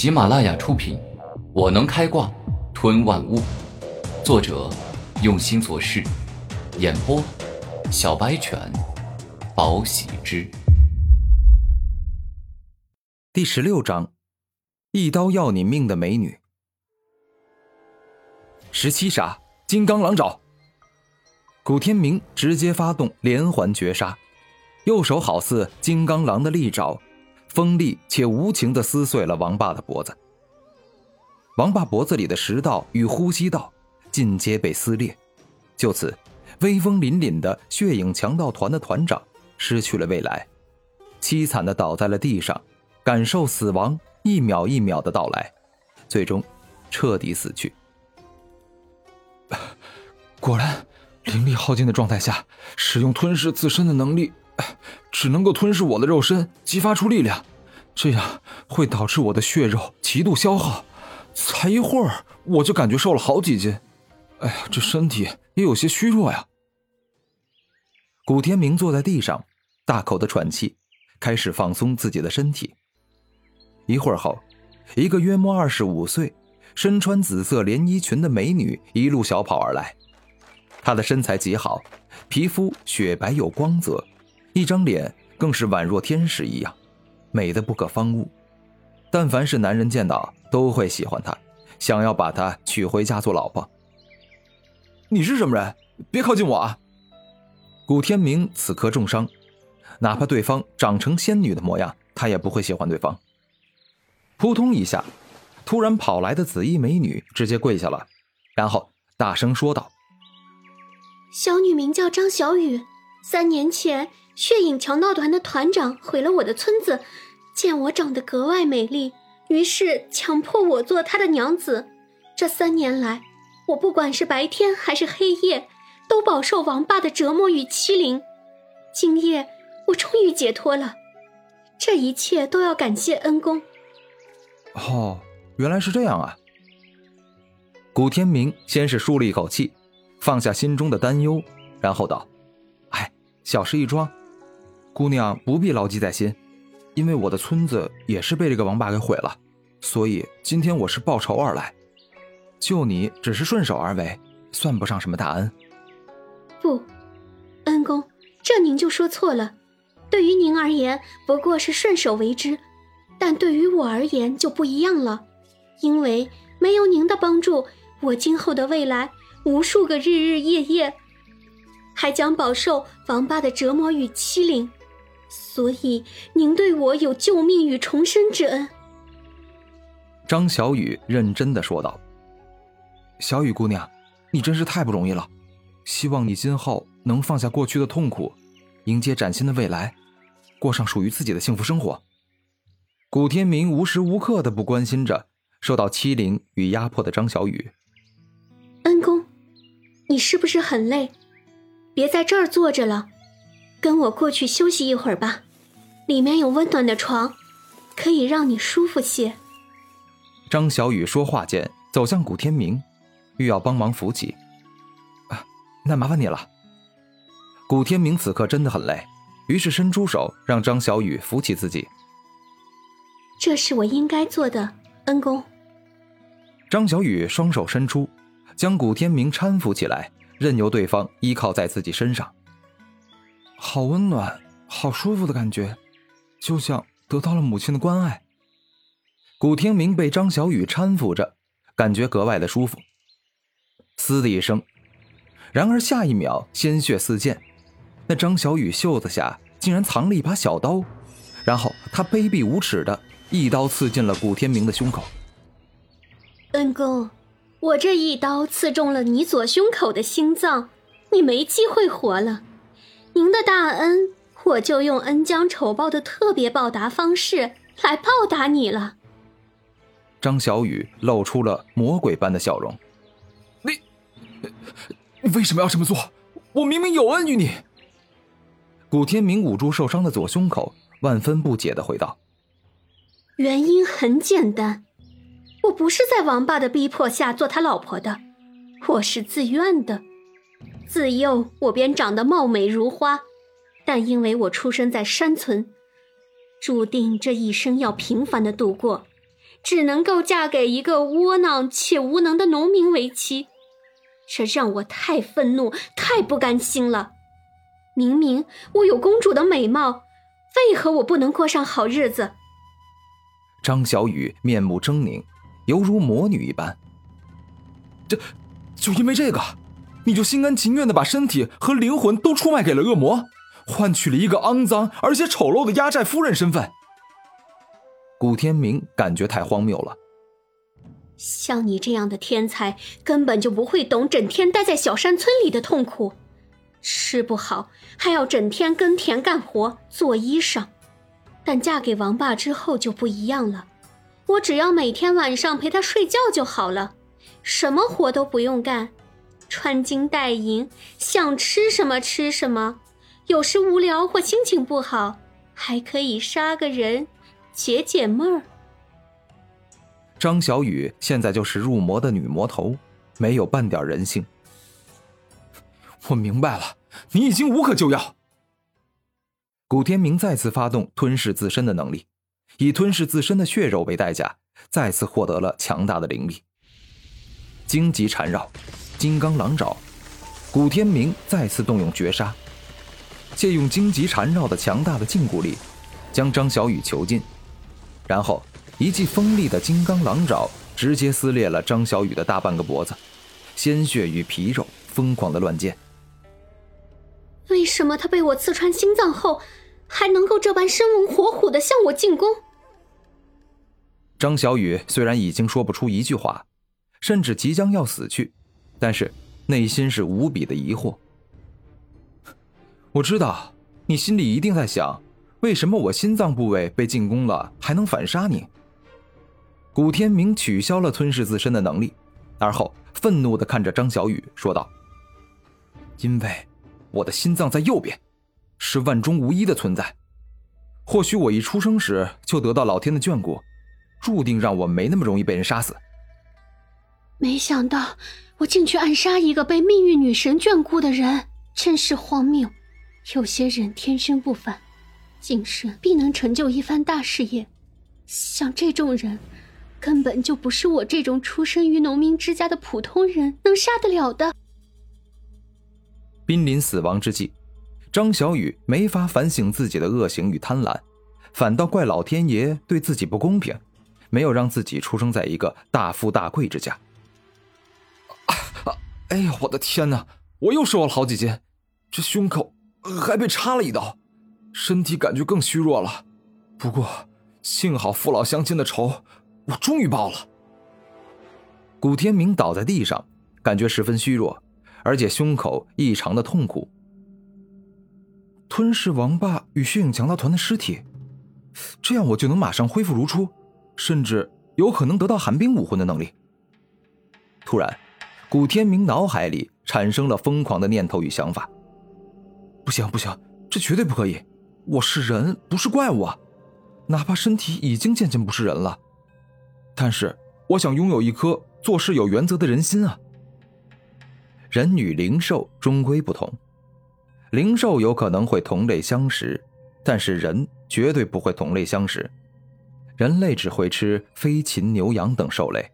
喜马拉雅出品，《我能开挂吞万物》，作者用心做事，演播小白犬，宝喜之。第十六章，一刀要你命的美女。十七杀，金刚狼爪。古天明直接发动连环绝杀，右手好似金刚狼的利爪。锋利且无情地撕碎了王霸的脖子。王霸脖子里的食道与呼吸道尽皆被撕裂，就此，威风凛凛的血影强盗团的团长失去了未来，凄惨地倒在了地上，感受死亡一秒一秒的到来，最终彻底死去。果然，灵力耗尽的状态下，使用吞噬自身的能力。只能够吞噬我的肉身，激发出力量，这样会导致我的血肉极度消耗。才一会儿，我就感觉瘦了好几斤。哎呀，这身体也有些虚弱呀。古天明坐在地上，大口的喘气，开始放松自己的身体。一会儿后，一个约莫二十五岁、身穿紫色连衣裙的美女一路小跑而来。她的身材极好，皮肤雪白有光泽。一张脸更是宛若天使一样，美的不可方物。但凡是男人见到，都会喜欢她，想要把她娶回家做老婆。你是什么人？别靠近我啊！古天明此刻重伤，哪怕对方长成仙女的模样，他也不会喜欢对方。扑通一下，突然跑来的紫衣美女直接跪下了，然后大声说道：“小女名叫张小雨，三年前。”血影强盗团的团长毁了我的村子，见我长得格外美丽，于是强迫我做他的娘子。这三年来，我不管是白天还是黑夜，都饱受王霸的折磨与欺凌。今夜我终于解脱了，这一切都要感谢恩公。哦，原来是这样啊！古天明先是舒了一口气，放下心中的担忧，然后道：“哎，小事一桩。”姑娘不必牢记在心，因为我的村子也是被这个王八给毁了，所以今天我是报仇而来，救你只是顺手而为，算不上什么大恩。不，恩公，这您就说错了。对于您而言不过是顺手为之，但对于我而言就不一样了，因为没有您的帮助，我今后的未来无数个日日夜夜，还将饱受王八的折磨与欺凌。所以，您对我有救命与重生之恩。”张小雨认真的说道。“小雨姑娘，你真是太不容易了，希望你今后能放下过去的痛苦，迎接崭新的未来，过上属于自己的幸福生活。”古天明无时无刻的不关心着受到欺凌与压迫的张小雨。“恩公，你是不是很累？别在这儿坐着了。”跟我过去休息一会儿吧，里面有温暖的床，可以让你舒服些。张小雨说话间走向古天明，欲要帮忙扶起。啊，那麻烦你了。古天明此刻真的很累，于是伸出手让张小雨扶起自己。这是我应该做的，恩公。张小雨双手伸出，将古天明搀扶起来，任由对方依靠在自己身上。好温暖，好舒服的感觉，就像得到了母亲的关爱。古天明被张小雨搀扶着，感觉格外的舒服。嘶的一声，然而下一秒鲜血四溅，那张小雨袖子下竟然藏了一把小刀，然后他卑鄙无耻的一刀刺进了古天明的胸口。恩公，我这一刀刺中了你左胸口的心脏，你没机会活了。您的大恩，我就用恩将仇报的特别报答方式来报答你了。张小雨露出了魔鬼般的笑容。你，你为什么要这么做？我明明有恩于你。古天明捂住受伤的左胸口，万分不解的回道：“原因很简单，我不是在王八的逼迫下做他老婆的，我是自愿的。”自幼我便长得貌美如花，但因为我出生在山村，注定这一生要平凡的度过，只能够嫁给一个窝囊且无能的农民为妻，这让我太愤怒、太不甘心了。明明我有公主的美貌，为何我不能过上好日子？张小雨面目狰狞，犹如魔女一般。这，就因为这个，你就心甘情愿的把身体和灵魂都出卖给了恶魔，换取了一个肮脏而且丑陋的压寨夫人身份？古天明感觉太荒谬了。像你这样的天才，根本就不会懂整天待在小山村里的痛苦，吃不好还要整天耕田干活做衣裳。但嫁给王霸之后就不一样了，我只要每天晚上陪他睡觉就好了，什么活都不用干，穿金戴银，想吃什么吃什么。有时无聊或心情不好，还可以杀个人，解解闷儿。张小雨现在就是入魔的女魔头，没有半点人性。我明白了，你已经无可救药。古天明再次发动吞噬自身的能力，以吞噬自身的血肉为代价，再次获得了强大的灵力。荆棘缠绕，金刚狼爪，古天明再次动用绝杀，借用荆棘缠绕的强大的禁锢力，将张小雨囚禁，然后一记锋利的金刚狼爪直接撕裂了张小雨的大半个脖子，鲜血与皮肉疯狂的乱溅。为什么他被我刺穿心脏后？还能够这般生龙活虎的向我进攻。张小雨虽然已经说不出一句话，甚至即将要死去，但是内心是无比的疑惑。我知道你心里一定在想，为什么我心脏部位被进攻了还能反杀你？古天明取消了吞噬自身的能力，而后愤怒的看着张小雨说道：“因为我的心脏在右边。”是万中无一的存在，或许我一出生时就得到老天的眷顾，注定让我没那么容易被人杀死。没想到我竟去暗杀一个被命运女神眷顾的人，真是荒谬。有些人天生不凡，今生必能成就一番大事业。像这种人，根本就不是我这种出生于农民之家的普通人能杀得了的。濒临死亡之际。张小雨没法反省自己的恶行与贪婪，反倒怪老天爷对自己不公平，没有让自己出生在一个大富大贵之家。哎呀，我的天哪！我又瘦了好几斤，这胸口还被插了一刀，身体感觉更虚弱了。不过幸好父老乡亲的仇，我终于报了。古天明倒在地上，感觉十分虚弱，而且胸口异常的痛苦。吞噬王霸与血影强盗团的尸体，这样我就能马上恢复如初，甚至有可能得到寒冰武魂的能力。突然，古天明脑海里产生了疯狂的念头与想法。不行不行，这绝对不可以！我是人，不是怪物啊！哪怕身体已经渐渐不是人了，但是我想拥有一颗做事有原则的人心啊！人与灵兽终归不同。灵兽有可能会同类相食，但是人绝对不会同类相食。人类只会吃飞禽、牛羊等兽类，